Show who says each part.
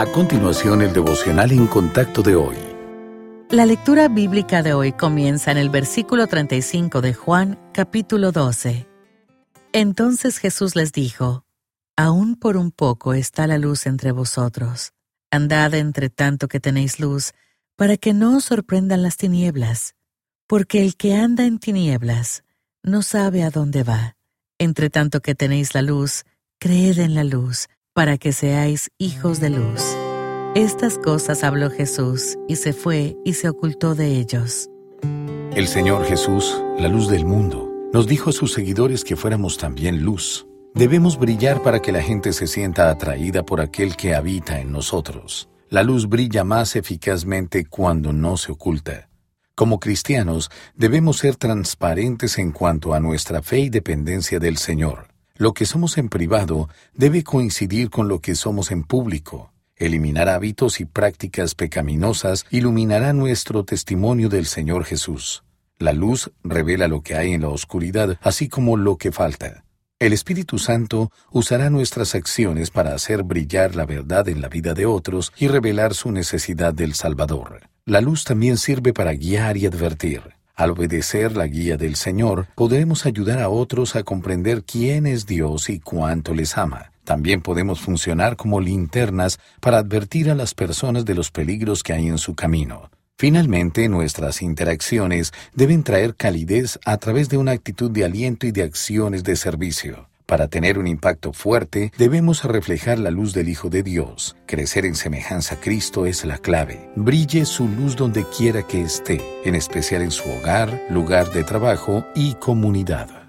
Speaker 1: A continuación, el devocional en contacto de hoy.
Speaker 2: La lectura bíblica de hoy comienza en el versículo 35 de Juan, capítulo 12. Entonces Jesús les dijo, Aún por un poco está la luz entre vosotros. Andad entre tanto que tenéis luz, para que no os sorprendan las tinieblas, porque el que anda en tinieblas no sabe a dónde va. Entre tanto que tenéis la luz, creed en la luz, para que seáis hijos de luz. Estas cosas habló Jesús, y se fue y se ocultó de ellos.
Speaker 1: El Señor Jesús, la luz del mundo, nos dijo a sus seguidores que fuéramos también luz. Debemos brillar para que la gente se sienta atraída por aquel que habita en nosotros. La luz brilla más eficazmente cuando no se oculta. Como cristianos, debemos ser transparentes en cuanto a nuestra fe y dependencia del Señor. Lo que somos en privado debe coincidir con lo que somos en público. Eliminar hábitos y prácticas pecaminosas iluminará nuestro testimonio del Señor Jesús. La luz revela lo que hay en la oscuridad, así como lo que falta. El Espíritu Santo usará nuestras acciones para hacer brillar la verdad en la vida de otros y revelar su necesidad del Salvador. La luz también sirve para guiar y advertir. Al obedecer la guía del Señor, podremos ayudar a otros a comprender quién es Dios y cuánto les ama. También podemos funcionar como linternas para advertir a las personas de los peligros que hay en su camino. Finalmente, nuestras interacciones deben traer calidez a través de una actitud de aliento y de acciones de servicio. Para tener un impacto fuerte, debemos reflejar la luz del Hijo de Dios. Crecer en semejanza a Cristo es la clave. Brille su luz donde quiera que esté, en especial en su hogar, lugar de trabajo y comunidad.